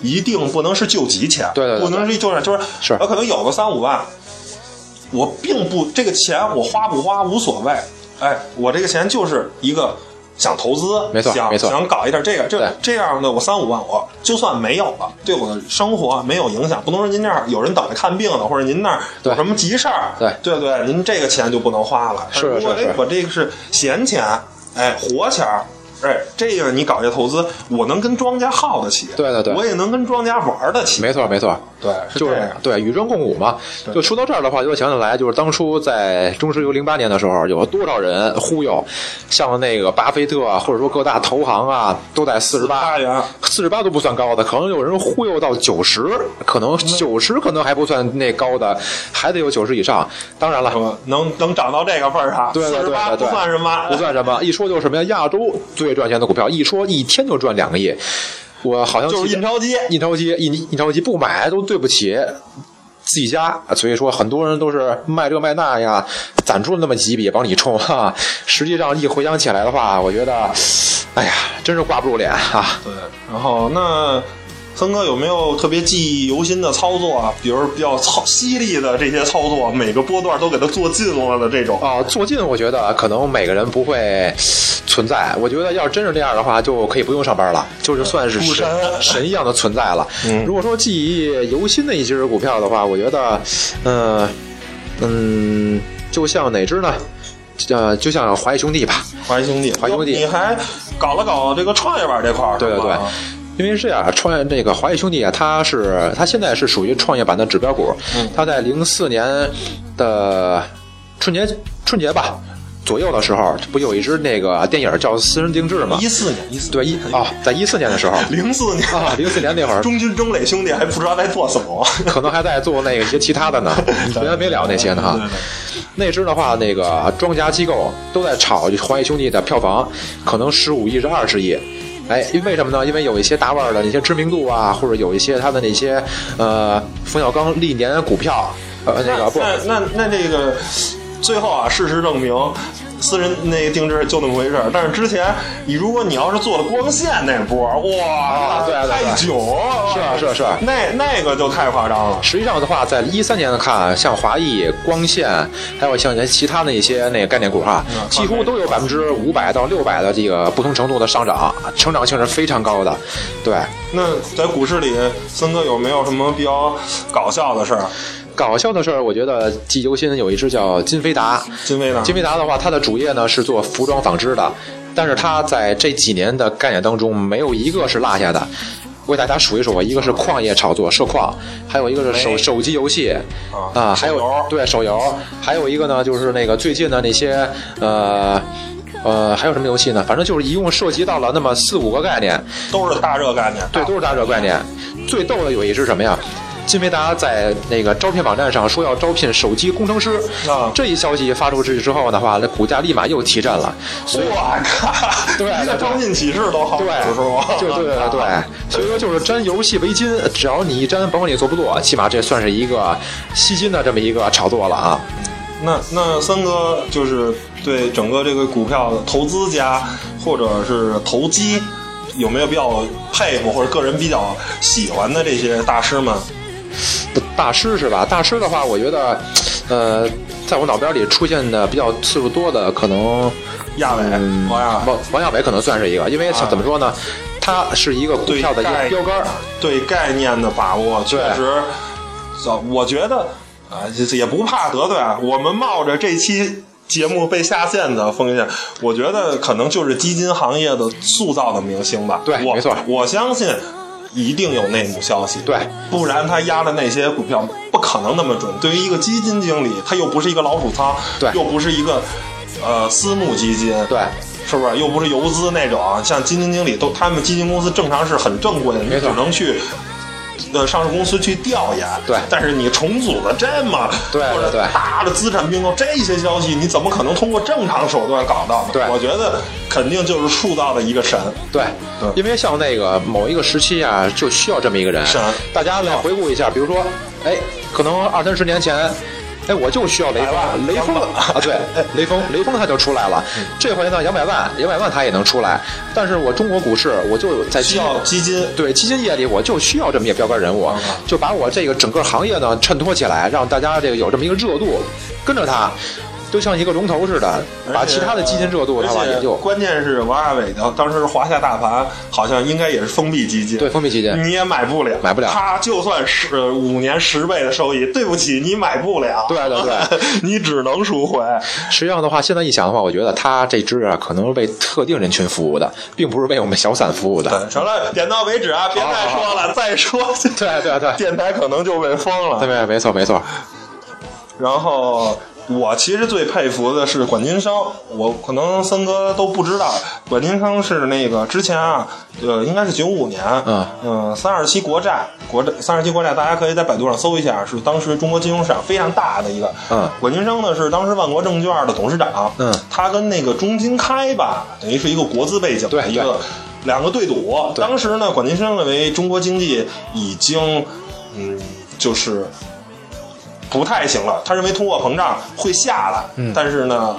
[SPEAKER 1] 一定不能是救急钱，
[SPEAKER 2] 对对对
[SPEAKER 1] 不能是就是就是。
[SPEAKER 2] 是
[SPEAKER 1] 我可能有个三五万，我并不这个钱我花不花无所谓，哎，我这个钱就是一个。想投资，想
[SPEAKER 2] 没错想错
[SPEAKER 1] 想搞一点这个这这样的，我三五万，我就算没有了，对我的生活没有影响。不能说您这儿有人等着看病呢，或者您那儿有
[SPEAKER 2] 对
[SPEAKER 1] 什么急事儿，
[SPEAKER 2] 对
[SPEAKER 1] 对对，您这个钱就不能花了。
[SPEAKER 2] 是是是
[SPEAKER 1] 哎，我这个是闲钱，哎，活钱儿，哎，这个你搞这投资，我能跟庄家耗得起，
[SPEAKER 2] 对对对
[SPEAKER 1] 我也能跟庄家玩得起，
[SPEAKER 2] 没错没错。
[SPEAKER 1] 对，
[SPEAKER 2] 就是
[SPEAKER 1] 这样
[SPEAKER 2] 对与庄共舞嘛。就说到这儿的话，就想起来，就是当初在中石油零八年的时候，有多少人忽悠，像那个巴菲特啊，或者说各大投行啊，都在四十八
[SPEAKER 1] 八元，
[SPEAKER 2] 四十八都不算高的，可能有人忽悠到九十，可能九十可能还不算那高的，还得有九十以上。当然了。
[SPEAKER 1] 呃能能涨到这个份儿上，
[SPEAKER 2] 对对对
[SPEAKER 1] 四十八不算什么，
[SPEAKER 2] 不算什么。一说就是什么呀？亚洲最赚钱的股票，一说一天就赚两个亿。我好像
[SPEAKER 1] 就是印钞机，
[SPEAKER 2] 印钞机，印印钞机不买都对不起自己家，所以说很多人都是卖这卖那呀，攒出了那么几笔往里冲哈。实际上一回想起来的话，我觉得，哎呀，真是挂不住脸啊。
[SPEAKER 1] 对，然后那森哥有没有特别记忆犹新的操作啊？比如比较操犀利的这些操作，每个波段都给它做尽了的这种。
[SPEAKER 2] 啊，做尽我觉得可能每个人不会存在。我觉得要是真是这样的话，就可以不用上班了，就是算是神
[SPEAKER 1] 神
[SPEAKER 2] 神一样的存在了。
[SPEAKER 1] 嗯
[SPEAKER 2] 如果说记忆犹新的一只股票的话，我觉得，嗯、嗯，就像哪只呢？呃，就像华谊兄弟吧。
[SPEAKER 1] 华谊兄弟，
[SPEAKER 2] 华谊兄弟
[SPEAKER 1] 你还搞了搞这个创业板这块儿，
[SPEAKER 2] 对对对，因为是这样，创业这个华谊兄弟啊，它是它现在是属于创业板的指标股。
[SPEAKER 1] 嗯
[SPEAKER 2] 它在零四年的春节春节吧左右的时候，不有一支那个电影叫《私人定制》吗？
[SPEAKER 1] 一四年，一四
[SPEAKER 2] 对一啊，在一四年的时候 (laughs)
[SPEAKER 1] 零四年
[SPEAKER 2] 啊，零四年那会儿，
[SPEAKER 1] 中军中磊兄弟还不知道在做什么。(laughs)
[SPEAKER 2] 可能还在做那个一些其他的呢，(laughs) 没完没了那些呢哈那支的话，那个庄家机构都在炒华谊兄弟的票房，可能十五亿至二十亿。哎，因为什么呢？因为有一些大腕的那些知名度啊，或者有一些他的那些呃冯小刚历年股票，呃那个不
[SPEAKER 1] 那那那这个最后啊，事实证明。私人那个定制就那么回事儿，但是之前你如果你要是做了光线那波，哇，
[SPEAKER 2] 啊对对对
[SPEAKER 1] 太久，
[SPEAKER 2] 是啊是啊是啊
[SPEAKER 1] 那那个就太夸张了。
[SPEAKER 2] 实际上的话，在一三年的看，像华谊、光线，还有像其他的一些那个概念股哈，
[SPEAKER 1] 嗯
[SPEAKER 2] 几乎都有百分之五百到六百的这个不同程度的上涨，成长性是非常高的。对，
[SPEAKER 1] 那在股市里，森哥有没有什么比较搞笑的事儿？
[SPEAKER 2] 搞笑的事儿，我觉得记忆犹新，有一只叫金飞达。
[SPEAKER 1] 金飞达，
[SPEAKER 2] 金飞达的话，它的主业呢是做服装纺织的，但是它在这几年的概念当中，没有一个是落下的。为大家数一数吧，一个是矿业炒作涉矿，还有一个是手手机游戏啊，还有对手游，还有一个呢就是那个最近的那些呃呃还有什么游戏呢？反正就是一共涉及到了那么四五个概念，
[SPEAKER 1] 都是大热概念。
[SPEAKER 2] 对，都是大热概念。最逗的有一只什么呀？金维达在那个招聘网站上说要招聘手机工程师，
[SPEAKER 1] 啊
[SPEAKER 2] 这一消息发出去之后的话，那股价立马又提振了。所以，
[SPEAKER 1] 我靠，
[SPEAKER 2] 对
[SPEAKER 1] 一个招聘启事都好使
[SPEAKER 2] 对，
[SPEAKER 1] 是吗？
[SPEAKER 2] 就对对对，所以说就是沾游戏为金，只要你一沾，甭管你做不做，起码这算是一个吸金的这么一个炒作了啊。
[SPEAKER 1] 那那森哥就是对整个这个股票投资家或者是投机，有没有比较佩服或者个人比较喜欢的这些大师们？
[SPEAKER 2] 大师是吧？大师的话，我觉得，呃，在我脑边里出现的比较次数多的，可能
[SPEAKER 1] 亚伟、
[SPEAKER 2] 嗯，
[SPEAKER 1] 王亚伟
[SPEAKER 2] 王王亚伟可能算是一个，因为
[SPEAKER 1] 啊
[SPEAKER 2] 怎么说呢，他是一个股
[SPEAKER 1] 对
[SPEAKER 2] 票的一
[SPEAKER 1] 概
[SPEAKER 2] 个标杆儿。
[SPEAKER 1] 对概念的把握，确实，呃我觉得啊，也不怕得罪啊。我们冒着这期节目被下线的风险，我觉得可能就是基金行业的塑造的明星吧。我
[SPEAKER 2] 对没错
[SPEAKER 1] 我相信。一定有内幕消息，
[SPEAKER 2] 对，
[SPEAKER 1] 不然他压的那些股票不可能那么准。对于一个基金经理，他又不是一个老鼠仓，
[SPEAKER 2] 对
[SPEAKER 1] 又不是一个呃私募基金，
[SPEAKER 2] 对，
[SPEAKER 1] 是不是？又不是游资那种，像基金经理都，他们基金公司正常是很正规的，你只能去。呃，上市公司去调研，
[SPEAKER 2] 对
[SPEAKER 1] 但是你重组了这么
[SPEAKER 2] 对
[SPEAKER 1] 或者
[SPEAKER 2] 对对
[SPEAKER 1] 大的资产并购这些消息，你怎么可能通过正常手段搞到呢？
[SPEAKER 2] 对
[SPEAKER 1] 我觉得肯定就是塑造的一个神。
[SPEAKER 2] 对
[SPEAKER 1] 对，
[SPEAKER 2] 因为像那个某一个时期啊，就需要这么一个人
[SPEAKER 1] 神。
[SPEAKER 2] 大家再回顾一下，比如说，哎，可能二三十年前。哎，我就需要雷锋，雷锋。啊，对，哎雷锋，雷锋他就出来了。
[SPEAKER 1] 嗯。
[SPEAKER 2] 这回呢，两百万，两百万他也能出来。但是我中国股市，我就在基
[SPEAKER 1] 需要基金，
[SPEAKER 2] 对基金业里，我就需要这么一个标杆人物就把我这个整个行业呢衬托起来，让大家这个有这么一个热度，跟着他，就像一个龙头似的，把其他的基金热度
[SPEAKER 1] 而且
[SPEAKER 2] 他把也就
[SPEAKER 1] 关键是王亚伟的当时华夏大盘好像应该也是封闭基金，
[SPEAKER 2] 对封闭基金。
[SPEAKER 1] 你也买不了，
[SPEAKER 2] 买不了
[SPEAKER 1] 他就算是呃五年十倍的收益，对不起，你买不了。
[SPEAKER 2] 对对对，(laughs)
[SPEAKER 1] 你只能赎回。
[SPEAKER 2] 实际上的话，现在一想的话，我觉得他这支啊，可能是为特定人群服务的，并不是为我们小散服务的。
[SPEAKER 1] 对，成了，点到为止啊，别再说了，再说，
[SPEAKER 2] 对对对 (laughs)
[SPEAKER 1] 电台可能就被封了。
[SPEAKER 2] 对，没错没错。
[SPEAKER 1] 然后我其实最佩服的是管金生，我可能森哥都不知道，管金生是那个之前啊，呃，应该是九五年，
[SPEAKER 2] 嗯
[SPEAKER 1] 嗯，三二七国债，国债三二七国债，大家可以在百度上搜一下，是当时中国金融市场非常大的一个。
[SPEAKER 2] 嗯。
[SPEAKER 1] 管金生呢是当时万国证券的董事长，
[SPEAKER 2] 嗯，
[SPEAKER 1] 他跟那个中金开吧，等于是一个国资背景的一个两个对赌。
[SPEAKER 2] 对。
[SPEAKER 1] 当时呢，管金生认为中国经济已经，嗯，就是不太行了。他认为通货膨胀会下来，
[SPEAKER 2] 嗯
[SPEAKER 1] 但是呢，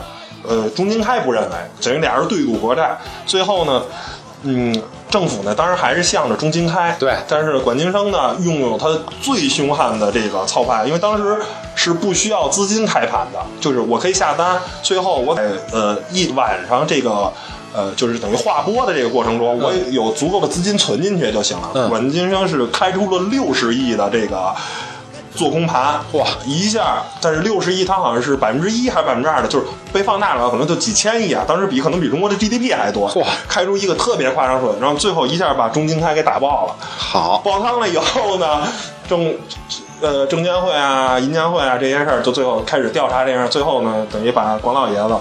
[SPEAKER 1] 呃，中金开不认为，等于俩人对赌国债。最后呢，嗯，政府呢当然还是向着中金开，
[SPEAKER 2] 对
[SPEAKER 1] 但是管金生呢拥有他最凶悍的这个操盘，因为当时是不需要资金开盘的，就是我可以下单，最后我呃一晚上这个。呃，就是等于划拨的这个过程中，我有足够的资金存进去就行了。
[SPEAKER 2] 嗯
[SPEAKER 1] 管金生是开出了六十亿的这个做空盘，
[SPEAKER 2] 哇
[SPEAKER 1] 一下，但是六十亿它好像是百分之一还是百分之二的，就是被放大了，可能就几千亿啊，当时比可能比中国的 GDP 还多，
[SPEAKER 2] 哇
[SPEAKER 1] 开出一个特别夸张数，然后最后一下把中金开给打爆了，
[SPEAKER 2] 好，
[SPEAKER 1] 爆仓了以后呢，证呃证监会啊、银监会啊这些事儿，就最后开始调查这件事儿，最后呢，等于把广老爷子。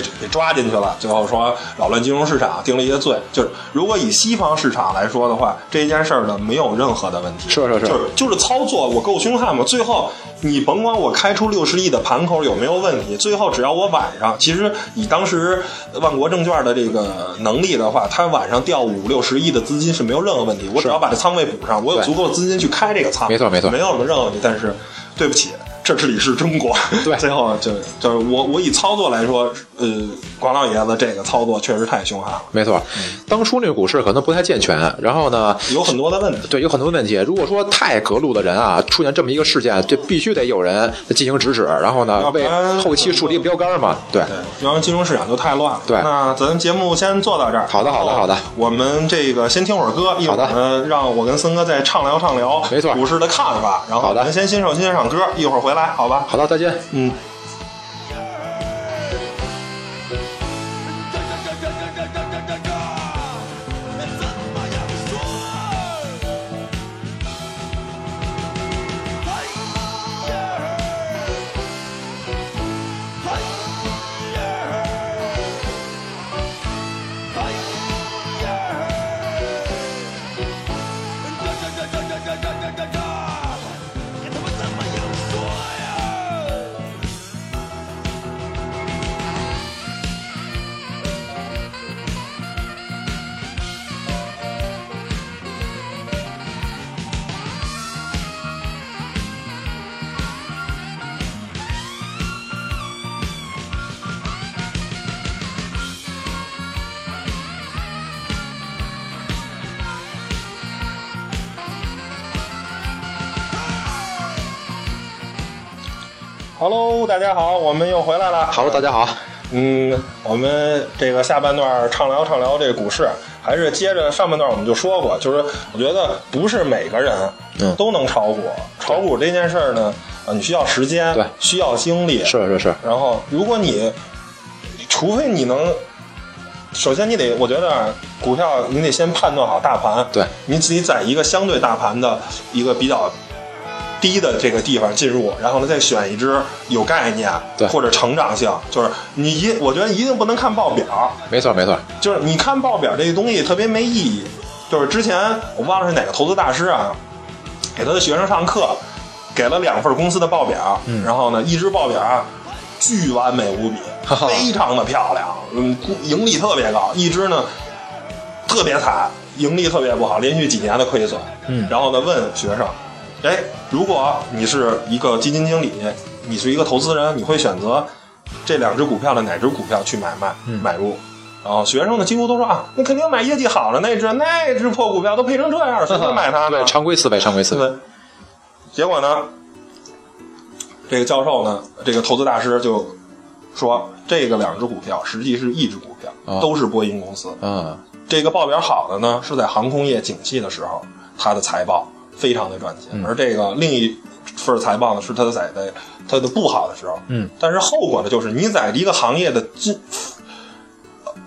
[SPEAKER 1] 给给抓进去了，最后说扰乱金融市场，定了一个罪。就是如果以西方市场来说的话，这件事儿呢没有任何的问题，
[SPEAKER 2] 是是是
[SPEAKER 1] 就是就是操作我够凶悍嘛？最后你甭管我开出六十亿的盘口有没有问题，最后只要我晚上，其实以当时万国证券的这个能力的话，它晚上调五六十亿的资金是没有任何问题，我只要把这仓位补上，我有足够的资金去开这个仓，
[SPEAKER 2] 没错没错
[SPEAKER 1] 没有什么任何问题。但是对不起，这里是中国。
[SPEAKER 2] 对 (laughs)
[SPEAKER 1] 最后就就是我我以操作来说，呃，广老爷子这个操作确实太凶悍了，
[SPEAKER 2] 没错，当初那个股市可能不太健全，然后呢，
[SPEAKER 1] 有很多的问题。
[SPEAKER 2] 对，有很多问题。如果说太隔路的人啊，出现这么一个事件，这必须得有人进行制止，然后呢
[SPEAKER 1] 要，不
[SPEAKER 2] 为
[SPEAKER 1] 然
[SPEAKER 2] 后期树立标杆嘛。对，
[SPEAKER 1] 对，要不然金融市场就太乱了。
[SPEAKER 2] 对
[SPEAKER 1] 那咱节目先做到这儿。
[SPEAKER 2] 好的好的好的
[SPEAKER 1] 我们这个先听会儿歌，一会
[SPEAKER 2] 好的
[SPEAKER 1] 儿呢，让我跟森哥再畅聊畅聊
[SPEAKER 2] 没错
[SPEAKER 1] 股市的看法。然后
[SPEAKER 2] 好的
[SPEAKER 1] 咱先欣赏欣赏歌，一会儿回来，好吧？
[SPEAKER 2] 好的，再见。
[SPEAKER 1] 嗯。Hello，大家好，我们又回来了。
[SPEAKER 2] 好，大家好。
[SPEAKER 1] 嗯，我们这个下半段畅聊畅聊这个股市，还是接着上半段我们就说过，就是我觉得不是每个人
[SPEAKER 2] 嗯。
[SPEAKER 1] 都能炒股，炒股这件事儿呢，啊，你需要时间，
[SPEAKER 2] 对。
[SPEAKER 1] 需要精力，
[SPEAKER 2] 是是是，
[SPEAKER 1] 然后如果你，除非你能，首先你得，我觉得啊股票你得先判断好大盘，
[SPEAKER 2] 对，
[SPEAKER 1] 你自己在一个相对大盘的一个比较低的这个地方进入，然后呢再选一只有概念
[SPEAKER 2] 对
[SPEAKER 1] 或者成长性，就是你一，我觉得一定不能看报表，
[SPEAKER 2] 没错没错。
[SPEAKER 1] 就是你看报表这个东西特别没意义。就是之前我忘了是哪个投资大师啊，给他的学生上课，给了两份公司的报表，
[SPEAKER 2] 嗯
[SPEAKER 1] 然后呢，一只报表啊巨完美无比，(laughs) 非常的漂亮，嗯，盈利特别高；一只呢特别惨，盈利特别不好，连续几年的亏损。
[SPEAKER 2] 嗯
[SPEAKER 1] 然后呢，问学生，哎，如果你是一个基金经理，你是一个投资人，你会选择这两只股票的哪只股票去买卖、
[SPEAKER 2] 嗯
[SPEAKER 1] 买入？然后学生呢几乎都说啊，那肯定买业绩好的那只，那只破股票都赔成这样，谁会买它呢？
[SPEAKER 2] 对，常规思维，常规思维。
[SPEAKER 1] 结果呢，这个教授呢，这个投资大师就说，这个两只股票实际是一只股票，
[SPEAKER 2] 啊
[SPEAKER 1] 都是波音公司。
[SPEAKER 2] 嗯，
[SPEAKER 1] 这个报表好的呢，是在航空业景气的时候，它的财报非常的赚钱，
[SPEAKER 2] 嗯
[SPEAKER 1] 而这个另一份财报呢，是它的在在它的不好的时候。
[SPEAKER 2] 嗯，
[SPEAKER 1] 但是后果呢，就是你在一个行业的进。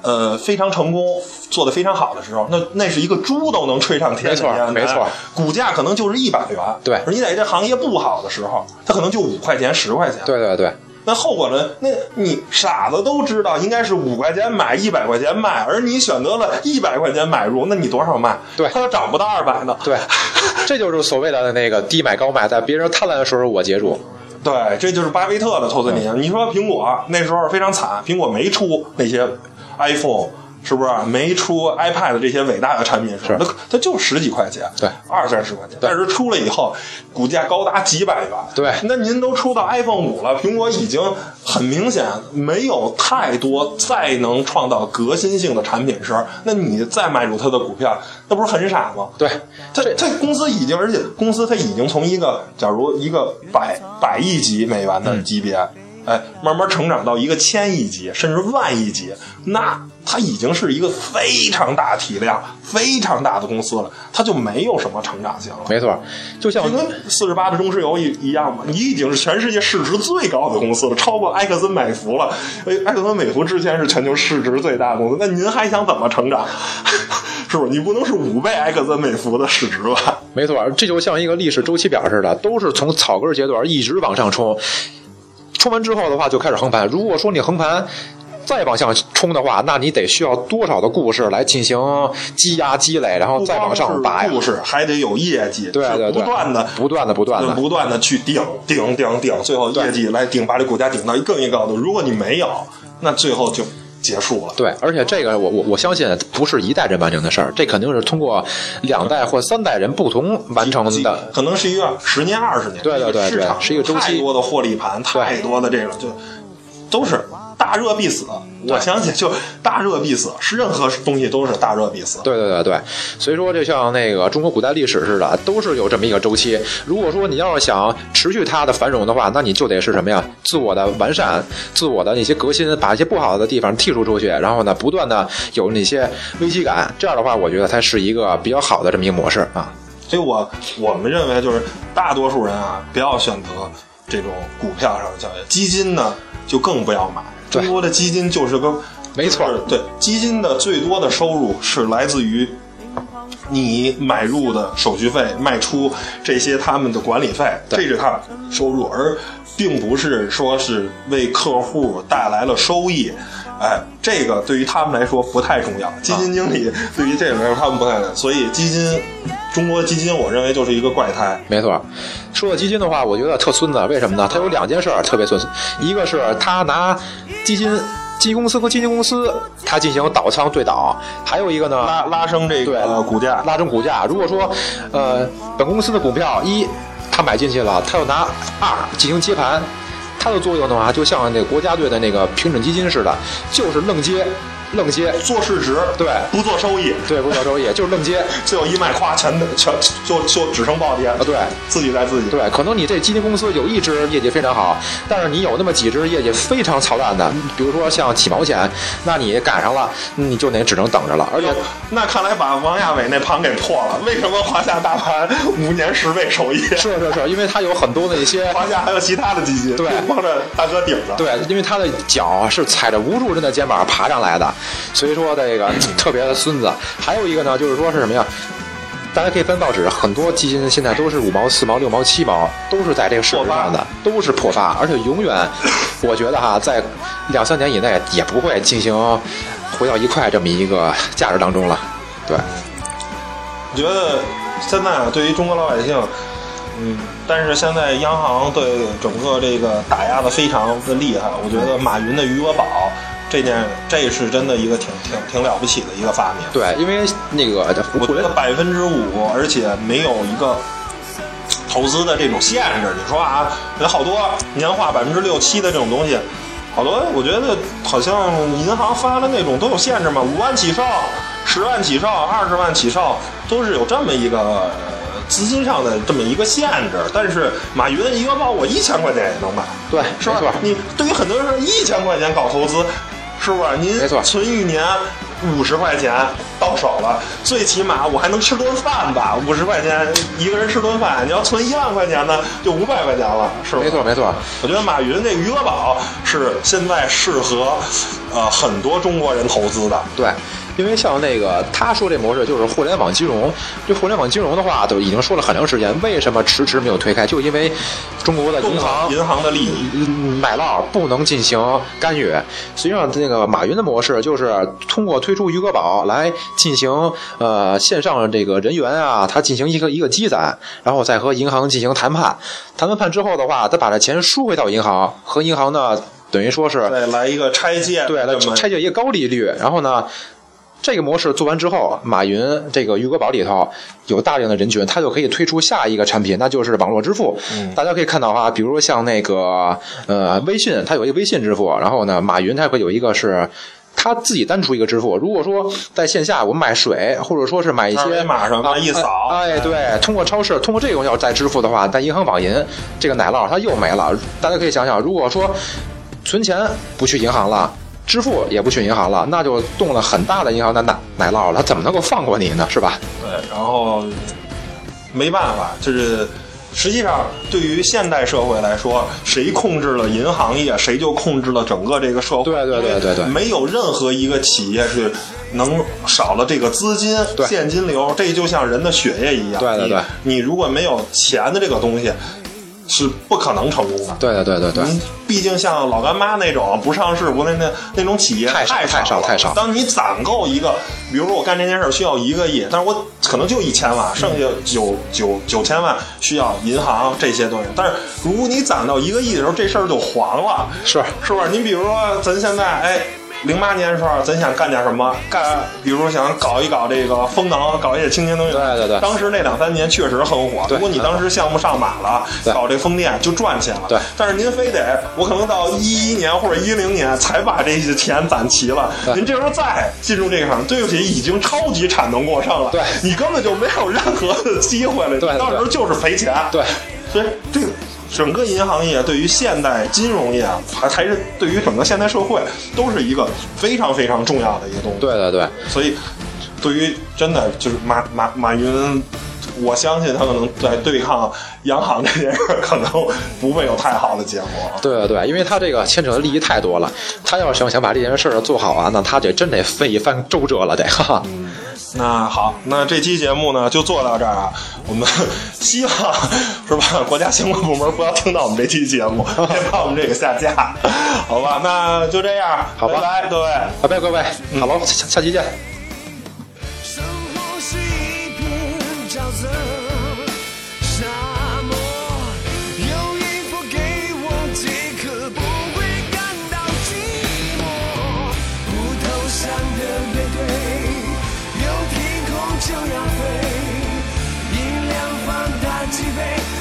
[SPEAKER 1] 呃，非常成功，做的非常好的时候，那那是一个猪都能吹上天的
[SPEAKER 2] 没错没错，
[SPEAKER 1] 股价可能就是一百元。
[SPEAKER 2] 对
[SPEAKER 1] 而你在这行业不好的时候，它可能就五块钱、十块钱。
[SPEAKER 2] 对对对，
[SPEAKER 1] 那后果呢？那你傻子都知道应该是五块钱买，一百块钱卖，而你选择了一百块钱买入，那你多少卖？
[SPEAKER 2] 对
[SPEAKER 1] 它涨不到二百呢。
[SPEAKER 2] 对，(laughs) 这就是所谓的那个低买高卖，在别人贪婪的时候我接住。
[SPEAKER 1] 对，这就是巴菲特的投资理念。你说苹果那时候非常惨，苹果没出那些 iPhone。是不是没出 iPad 这些伟大的产品时它它就十几块钱，
[SPEAKER 2] 对，
[SPEAKER 1] 二三十块钱。但是出了以后，股价高达几百元。
[SPEAKER 2] 对。
[SPEAKER 1] 那您都出到 iPhone 五了，苹果已经很明显没有太多再能创造革新性的产品时，那你再买入它的股票，那不是很傻吗？
[SPEAKER 2] 对，
[SPEAKER 1] 它它公司已经，而且公司它已经从一个假如一个百百亿级美元的级别，哎，慢慢成长到一个千亿级甚至万亿级，那它已经是一个非常大体量、非常大的公司了，它就没有什么成长性了。
[SPEAKER 2] 没错，就像
[SPEAKER 1] 就跟四十八的中石油一一样嘛，你已经是全世界市值最高的公司了，超过埃克森美孚了。哎埃克森美孚之前是全球市值最大的公司，那您还想怎么成长？(laughs) 是不是？你不能是五倍埃克森美孚的市值吧？
[SPEAKER 2] 没错，这就像一个历史周期表似的，都是从草根阶段一直往上冲，冲完之后的话就开始横盘。如果说你横盘再往下冲的话，那你得需要多少的故事来进行积压积累，然后再往上拔
[SPEAKER 1] 故？事还得有业绩，
[SPEAKER 2] 对对对，
[SPEAKER 1] 不断的。
[SPEAKER 2] 不断的不断的，
[SPEAKER 1] 不断的去顶顶顶顶，最后业绩来顶，把这股价顶到更一个高度。如果你没有，那最后就结束了。
[SPEAKER 2] 对，而且这个我我我相信不是一代人完成的事儿，这肯定是通过两代或三代人不同完成的。
[SPEAKER 1] 可能是一个十年、二十年，
[SPEAKER 2] 对对对对是一个周期
[SPEAKER 1] 太多的获利盘，太多的这个就都是大热必死。我相信，就大热必死，是任何东西都是大热必死。
[SPEAKER 2] 对对对对，所以说就像那个中国古代历史似的，都是有这么一个周期。如果说你要是想持续它的繁荣的话，那你就得是什么呀？自我的完善，自我的那些革新，把一些不好的地方剔除出去，然后呢，不断的有那些危机感。这样的话，我觉得才是一个比较好的这么一个模式啊。
[SPEAKER 1] 所以我我们认为，就是大多数人啊，不要选择这种股票上的交易，基金呢就更不要买。
[SPEAKER 2] 对
[SPEAKER 1] 中国的基金就是个，
[SPEAKER 2] 没错
[SPEAKER 1] 就是对基金的最多的收入是来自于你买入的手续费、卖出这些他们的管理费，这是他收入，而并不是说是为客户带来了收益。哎，这个对于他们来说不太重要。基金经理对于这个来说他们不太，所以基金，中国基金我认为就是一个怪胎。
[SPEAKER 2] 没错，说到基金的话，我觉得特孙子，为什么呢？他有两件事儿特别孙子，一个是他拿基金。基金公司和基金公司，他进行倒仓对倒，还有一个呢，
[SPEAKER 1] 拉拉升这
[SPEAKER 2] 对
[SPEAKER 1] 个股价，
[SPEAKER 2] 拉升股价。如果说，呃，本公司的股票一，他买进去了，他又拿二进行接盘，它的作用的话，就像那个国家队的那个平准基金似的，就是愣接，愣接，
[SPEAKER 1] 做市值，
[SPEAKER 2] 对
[SPEAKER 1] 不做收益，
[SPEAKER 2] 对，不做收益，(laughs) 就是愣接。
[SPEAKER 1] 最后一卖，咵，全全就就只剩暴跌
[SPEAKER 2] 啊，对，
[SPEAKER 1] 自己在自己。
[SPEAKER 2] 对，可能你这基金公司有一只业绩非常好，但是你有那么几只业绩非常操蛋的，比如说像起毛钱，那你赶上了，你就得只能等着了。而且，
[SPEAKER 1] 那看来把王亚伟那盘给破了。为什么华夏大盘五年十倍收益？(laughs)
[SPEAKER 2] 是是是，因为它有很多的一些
[SPEAKER 1] 华夏还有其他的基金，
[SPEAKER 2] 对，
[SPEAKER 1] 帮着大哥顶着。
[SPEAKER 2] 对，因为他的脚是踩着无数人的肩膀爬上来的，所以说这个特别的孙子。还有一个呢，就是说是什么呀？大家可以翻报纸，很多基金现在都是五毛、四毛、六毛、七毛，都是在这个市值上的，都是破发，而且永远，我觉得哈，在两三年以内也不会进行回到一块这么一个价值当中了。对，
[SPEAKER 1] 我觉得现在啊，对于中国老百姓，嗯，但是现在央行对整个这个打压的非常的厉害。我觉得马云的余额宝这件，这是真的一个挺挺挺了不起的一个发明。
[SPEAKER 2] 对，因为那个
[SPEAKER 1] 我觉得百分之五，而且没有一个投资的这种限制。你说啊，有好多年化百分之六七的这种东西，好多我觉得好像银行发的那种都有限制嘛，五万起售、十万起售、二十万起售，都是有这么一个。呃资金上的这么一个限制，但是马云一个包我一千块钱也能买，
[SPEAKER 2] 对，
[SPEAKER 1] 是吧？你对于很多人说一千块钱搞投资，是不是？您
[SPEAKER 2] 没错
[SPEAKER 1] 存一年五十块钱到手了，最起码我还能吃顿饭吧？五十块钱一个人吃顿饭，你要存一万块钱呢，就五百块钱了，是吧？
[SPEAKER 2] 没错没错。
[SPEAKER 1] 我觉得马云这余额宝是现在适合呃很多中国人投资的。
[SPEAKER 2] 对，因为像那个他说这模式就是互联网金融，这互联网金融的话都已经说了很长时间，为什么迟迟没有推开？就因为中国的银行
[SPEAKER 1] 银行的利益，
[SPEAKER 2] 嗯买烙不能进行干预。实际上，这个马云的模式就是通过推出余额宝来进行呃线上这个人员啊，他进行一个一个积攒，然后再和银行进行谈判。谈完判之后的话，他把这钱输回到银行，和银行呢等于说是
[SPEAKER 1] 对，来一个拆借，
[SPEAKER 2] 对，来拆借一个高利率，然后呢，这个模式做完之后，马云这个余额宝里头有大量的人群，他就可以推出下一个产品，那就是网络支付。
[SPEAKER 1] 嗯
[SPEAKER 2] 大家可以看到哈，比如说像那个呃微信，它有一个微信支付，然后呢，马云它会有一个是。他自己单出一个支付。如果说在线下我们买水，或者说是买一些
[SPEAKER 1] 二维码什
[SPEAKER 2] 么
[SPEAKER 1] 一扫
[SPEAKER 2] 哎，哎对，通过超市通过这种要再支付的话，在银行网银这个奶酪它又没了。大家可以想想，如果说存钱不去银行了。支付也不去银行了，那就动了很大的银行的奶奶酪了，他怎么能够放过你呢？是吧？
[SPEAKER 1] 对，然后没办法，就是实际上对于现代社会来说，谁控制了银行业，谁就控制了整个这个社会。
[SPEAKER 2] 对对对对对
[SPEAKER 1] 没有任何一个企业是能少了这个资金现金流，这就像人的血液一样。
[SPEAKER 2] 对对对
[SPEAKER 1] 你你如果没有钱的这个东西，是不可能成功的。
[SPEAKER 2] 对对对对对，
[SPEAKER 1] 嗯，毕竟像老干妈那种不上市、不那那那种企业
[SPEAKER 2] 太少
[SPEAKER 1] 太
[SPEAKER 2] 太少
[SPEAKER 1] 了
[SPEAKER 2] 太少
[SPEAKER 1] 当你攒够一个，比如说我干这件事儿需要一个亿，但是我可能就一千万，剩下九九九千万需要银行这些东西。但是如果你攒到一个亿的时候，这事儿就黄了。
[SPEAKER 2] 是
[SPEAKER 1] 是不是？你比如说，咱现在哎，零八年的时候，咱想干点什么？干，比如想搞一搞这个风能，搞一些清洁能源。
[SPEAKER 2] 对对对
[SPEAKER 1] 当时那两三年确实很火。如果你当时项目上马了，搞这风电就赚钱了。
[SPEAKER 2] 对
[SPEAKER 1] 但是您非得，我可能到一一年或者一零年才把这些钱攒齐了。您这时候再进入这个行，对不起，已经超级产能过剩了。
[SPEAKER 2] 对
[SPEAKER 1] 你根本就没有任何的机会了。
[SPEAKER 2] 对对
[SPEAKER 1] 到时候就是赔钱。
[SPEAKER 2] 对，
[SPEAKER 1] 所以这个整个银行业对于现代金融业，还还是对于整个现代社会，都是一个非常非常重要的一个东西。
[SPEAKER 2] 对对对，
[SPEAKER 1] 所以对于真的就是马马马云。我相信他可能在对抗央行这件事儿，可能不会有太好的结果。
[SPEAKER 2] 对对对，因为他这个牵扯的利益太多了，他要想想把这件事儿做好啊，那他得真得费一番周折了，得哈哈。
[SPEAKER 1] 那好，那这期节目呢就做到这儿啊。我们 (laughs) 希望是吧？国家相关部门不要听到我们这期节目，别把我们这个下架，好吧？那就这样，
[SPEAKER 2] 好吧
[SPEAKER 1] 拜拜，各位。
[SPEAKER 2] 拜拜各位，好吧，下下期见。
[SPEAKER 4] 生活是一片沼泽。motivate